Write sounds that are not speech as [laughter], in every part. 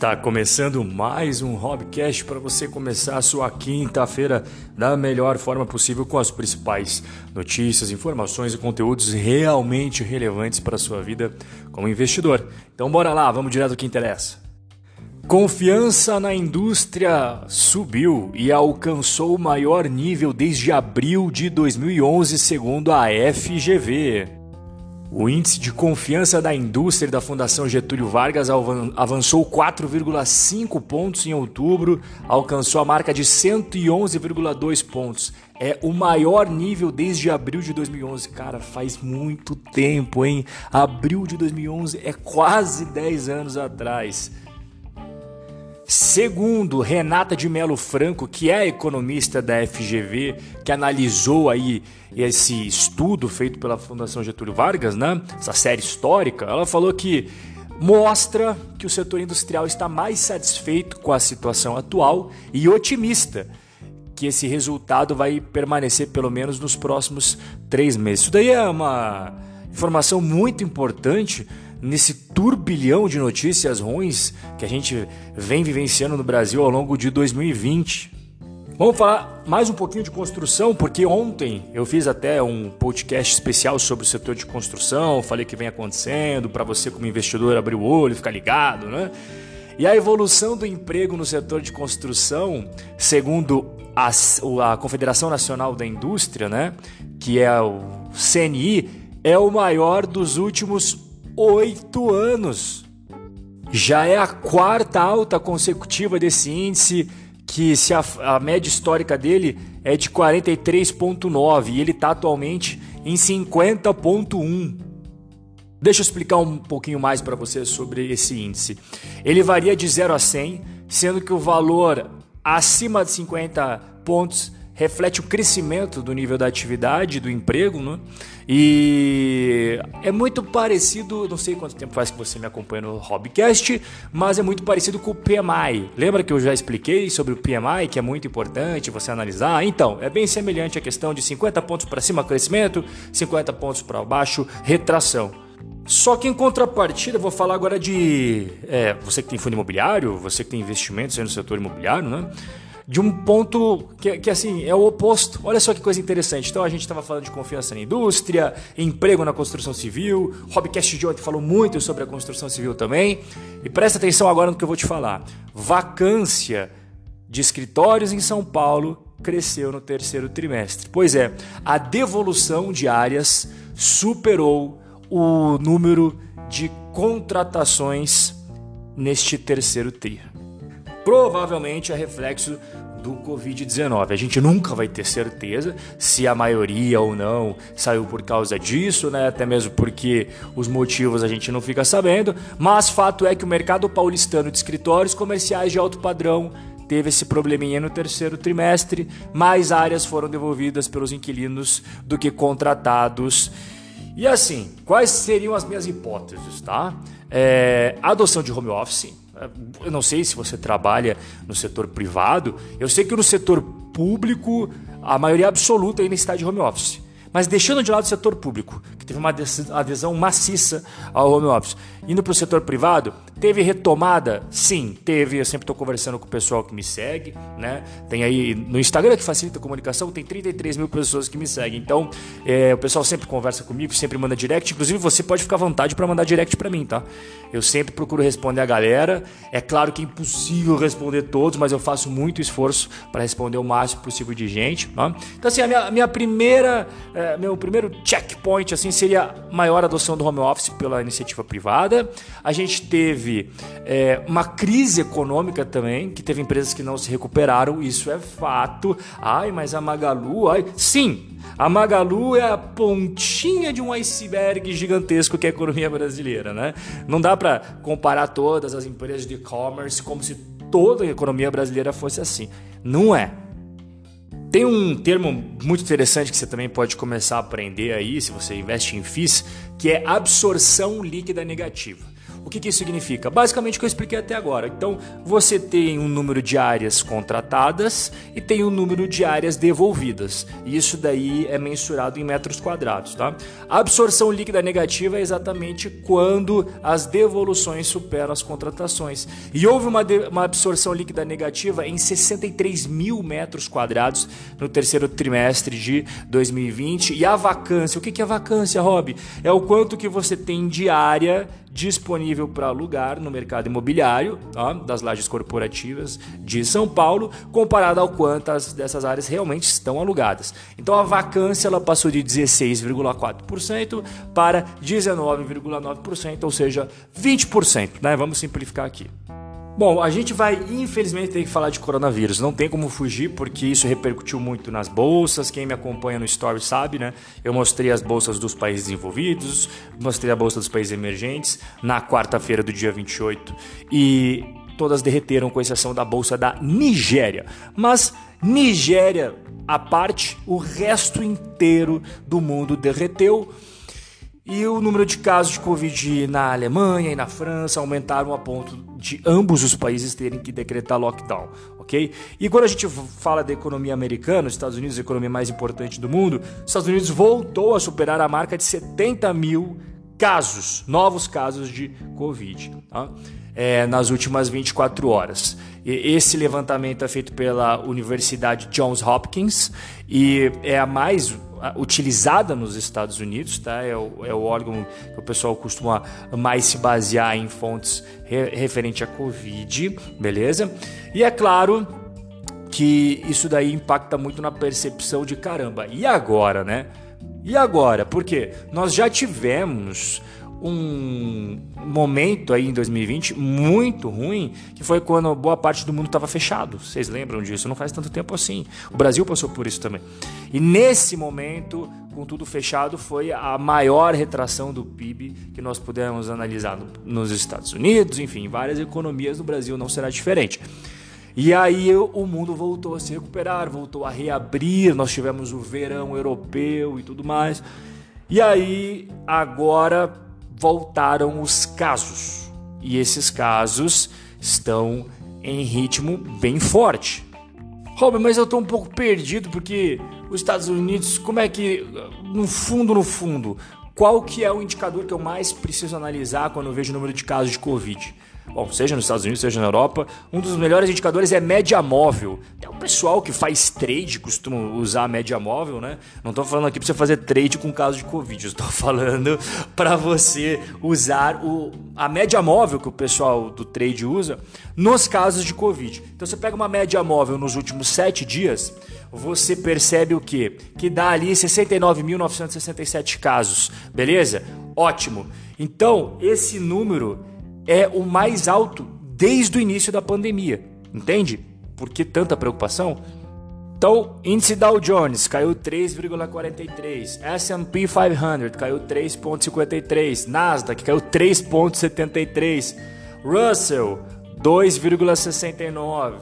Está começando mais um Hobcast para você começar a sua quinta-feira da melhor forma possível com as principais notícias, informações e conteúdos realmente relevantes para a sua vida como investidor. Então bora lá, vamos direto ao que interessa. Confiança na indústria subiu e alcançou o maior nível desde abril de 2011, segundo a FGV. O índice de confiança da indústria da Fundação Getúlio Vargas avançou 4,5 pontos em outubro, alcançou a marca de 111,2 pontos. É o maior nível desde abril de 2011. Cara, faz muito tempo, hein? Abril de 2011 é quase 10 anos atrás. Segundo Renata de Melo Franco, que é economista da FGV, que analisou aí esse estudo feito pela Fundação Getúlio Vargas, né? Essa série histórica, ela falou que mostra que o setor industrial está mais satisfeito com a situação atual e otimista que esse resultado vai permanecer pelo menos nos próximos três meses. Isso daí é uma informação muito importante nesse turbilhão de notícias ruins que a gente vem vivenciando no Brasil ao longo de 2020. Vamos falar mais um pouquinho de construção, porque ontem eu fiz até um podcast especial sobre o setor de construção, falei que vem acontecendo, para você como investidor abrir o olho, ficar ligado, né? E a evolução do emprego no setor de construção, segundo a, a Confederação Nacional da Indústria, né, que é o CNI, é o maior dos últimos oito anos. Já é a quarta alta consecutiva desse índice, que se a, a média histórica dele é de 43,9 e ele está atualmente em 50,1. Deixa eu explicar um pouquinho mais para você sobre esse índice. Ele varia de 0 a 100, sendo que o valor acima de 50 pontos reflete o crescimento do nível da atividade, do emprego, né? E é muito parecido, não sei quanto tempo faz que você me acompanha no Hobbycast, mas é muito parecido com o PMI. Lembra que eu já expliquei sobre o PMI, que é muito importante você analisar? Então, é bem semelhante a questão de 50 pontos para cima crescimento, 50 pontos para baixo retração. Só que em contrapartida, vou falar agora de é, você que tem fundo imobiliário, você que tem investimentos no setor imobiliário, né? De um ponto que, que, assim é o oposto. Olha só que coisa interessante. Então a gente estava falando de confiança na indústria, emprego na construção civil. O Hobcast de ontem falou muito sobre a construção civil também. E presta atenção agora no que eu vou te falar. Vacância de escritórios em São Paulo cresceu no terceiro trimestre. Pois é, a devolução de áreas superou o número de contratações neste terceiro tri. Provavelmente é reflexo do Covid-19. A gente nunca vai ter certeza se a maioria ou não saiu por causa disso, né? Até mesmo porque os motivos a gente não fica sabendo, mas fato é que o mercado paulistano de escritórios comerciais de alto padrão teve esse probleminha no terceiro trimestre, mais áreas foram devolvidas pelos inquilinos do que contratados. E assim, quais seriam as minhas hipóteses, tá? É, adoção de home office, eu não sei se você trabalha no setor privado, eu sei que no setor público a maioria absoluta ainda está de home office. Mas deixando de lado o setor público, teve uma adesão maciça ao home office, indo para o setor privado, teve retomada? Sim, teve. Eu sempre estou conversando com o pessoal que me segue, né? Tem aí no Instagram que facilita a comunicação, tem 33 mil pessoas que me seguem. Então, é, o pessoal sempre conversa comigo, sempre manda direct. Inclusive, você pode ficar à vontade para mandar direct para mim, tá? Eu sempre procuro responder a galera. É claro que é impossível responder todos, mas eu faço muito esforço para responder o máximo possível de gente. Tá? Então, assim, a minha, minha primeira é, meu primeiro checkpoint assim seria maior adoção do home office pela iniciativa privada. A gente teve é, uma crise econômica também, que teve empresas que não se recuperaram, isso é fato. Ai, mas a Magalu, ai, sim, a Magalu é a pontinha de um iceberg gigantesco que é a economia brasileira, né? Não dá para comparar todas as empresas de e-commerce como se toda a economia brasileira fosse assim. Não é. Tem um termo muito interessante que você também pode começar a aprender aí, se você investe em FIIs, que é absorção líquida negativa. O que, que isso significa? Basicamente o que eu expliquei até agora. Então, você tem um número de áreas contratadas e tem um número de áreas devolvidas. Isso daí é mensurado em metros quadrados. Tá? A absorção líquida negativa é exatamente quando as devoluções superam as contratações. E houve uma, uma absorção líquida negativa em 63 mil metros quadrados no terceiro trimestre de 2020. E a vacância, o que, que é vacância, Rob? É o quanto que você tem de área disponível para alugar no mercado imobiliário tá? das lajes corporativas de São Paulo, comparado ao quantas dessas áreas realmente estão alugadas. Então a vacância ela passou de 16,4% para 19,9%, ou seja, 20%, né? Vamos simplificar aqui. Bom, a gente vai infelizmente ter que falar de coronavírus. Não tem como fugir porque isso repercutiu muito nas bolsas. Quem me acompanha no Story sabe, né? Eu mostrei as bolsas dos países desenvolvidos, mostrei a bolsa dos países emergentes na quarta-feira do dia 28 e todas derreteram com exceção da bolsa da Nigéria. Mas Nigéria à parte, o resto inteiro do mundo derreteu. E o número de casos de Covid na Alemanha e na França aumentaram a ponto de ambos os países terem que decretar lockdown, ok? E quando a gente fala da economia americana, os Estados Unidos, a economia mais importante do mundo, os Estados Unidos voltou a superar a marca de 70 mil casos, novos casos de Covid, tá? é, nas últimas 24 horas. Esse levantamento é feito pela Universidade Johns Hopkins e é a mais utilizada nos Estados Unidos, tá? É o, é o órgão que o pessoal costuma mais se basear em fontes re, referente à Covid, beleza? E é claro que isso daí impacta muito na percepção de caramba. E agora, né? E agora? Porque nós já tivemos um momento aí em 2020 muito ruim, que foi quando boa parte do mundo estava fechado. Vocês lembram disso? Não faz tanto tempo assim. O Brasil passou por isso também. E nesse momento, com tudo fechado, foi a maior retração do PIB que nós pudemos analisar nos Estados Unidos, enfim, várias economias do Brasil não será diferente. E aí o mundo voltou a se recuperar, voltou a reabrir, nós tivemos o verão europeu e tudo mais. E aí agora voltaram os casos. E esses casos estão em ritmo bem forte. Rob, mas eu estou um pouco perdido porque os Estados Unidos, como é que, no fundo, no fundo, qual que é o indicador que eu mais preciso analisar quando eu vejo o número de casos de Covid? bom, seja nos Estados Unidos, seja na Europa, um dos melhores indicadores é média móvel. O pessoal que faz trade costuma usar a média móvel, né? Não estou falando aqui para você fazer trade com caso de Covid, estou [laughs] falando para você usar o, a média móvel que o pessoal do trade usa nos casos de Covid. Então você pega uma média móvel nos últimos sete dias, você percebe o quê? Que dá ali 69.967 casos, beleza? Ótimo. Então, esse número é o mais alto desde o início da pandemia. Entende? Por que tanta preocupação? Então, índice Dow Jones caiu 3,43, S&P 500 caiu 3,53, Nasdaq caiu 3,73, Russell 2,69.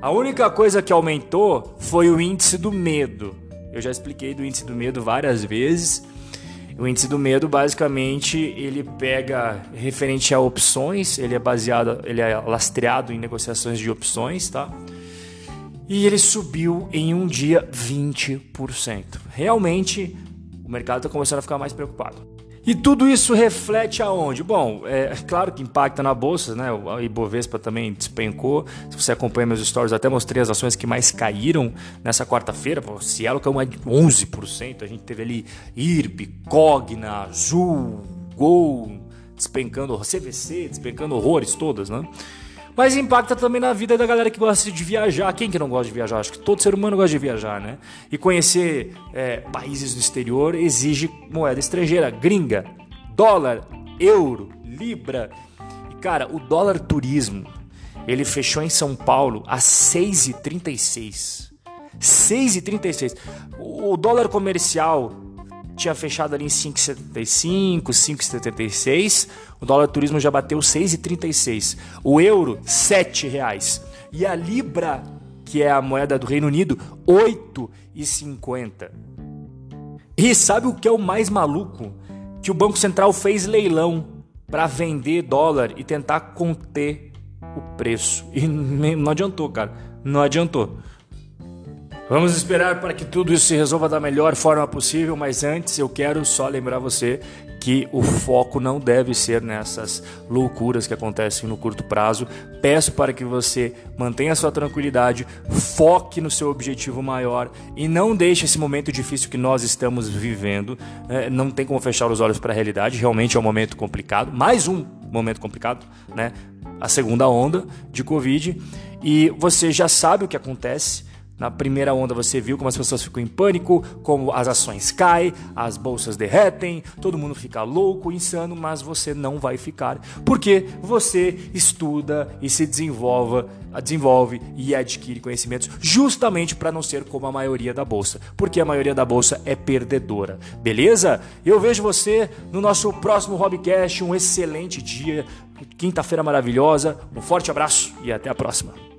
A única coisa que aumentou foi o índice do medo. Eu já expliquei do índice do medo várias vezes. O índice do medo, basicamente, ele pega referente a opções, ele é baseado, ele é lastreado em negociações de opções, tá? E ele subiu em um dia 20%. Realmente, o mercado está começando a ficar mais preocupado. E tudo isso reflete aonde? Bom, é claro que impacta na bolsa, né? O Ibovespa também despencou. Se você acompanha meus stories, até mostrei as ações que mais caíram nessa quarta-feira. O Cielo caiu mais de 11%. A gente teve ali IRB, Cogna, Azul, Gol despencando, CVC despencando horrores todas, né? Mas impacta também na vida da galera que gosta de viajar. Quem que não gosta de viajar? Acho que todo ser humano gosta de viajar, né? E conhecer é, países do exterior exige moeda estrangeira, gringa, dólar, euro, libra. E cara, o dólar turismo, ele fechou em São Paulo a 6,36. 6,36. O dólar comercial tinha fechado ali em 5,75, 5,76. O dólar turismo já bateu 6,36. O euro, 7 reais. E a libra, que é a moeda do Reino Unido, 8,50. E sabe o que é o mais maluco? Que o Banco Central fez leilão para vender dólar e tentar conter o preço. E [laughs] não adiantou, cara. Não adiantou. Vamos esperar para que tudo isso se resolva da melhor forma possível, mas antes eu quero só lembrar você que o foco não deve ser nessas loucuras que acontecem no curto prazo. Peço para que você mantenha sua tranquilidade, foque no seu objetivo maior e não deixe esse momento difícil que nós estamos vivendo. É, não tem como fechar os olhos para a realidade, realmente é um momento complicado, mais um momento complicado, né? A segunda onda de Covid e você já sabe o que acontece na primeira onda você viu como as pessoas ficam em pânico, como as ações caem, as bolsas derretem, todo mundo fica louco, insano, mas você não vai ficar, porque você estuda e se desenvolve, desenvolve e adquire conhecimentos justamente para não ser como a maioria da bolsa, porque a maioria da bolsa é perdedora. Beleza? Eu vejo você no nosso próximo Hobbycast, um excelente dia, quinta-feira maravilhosa. Um forte abraço e até a próxima.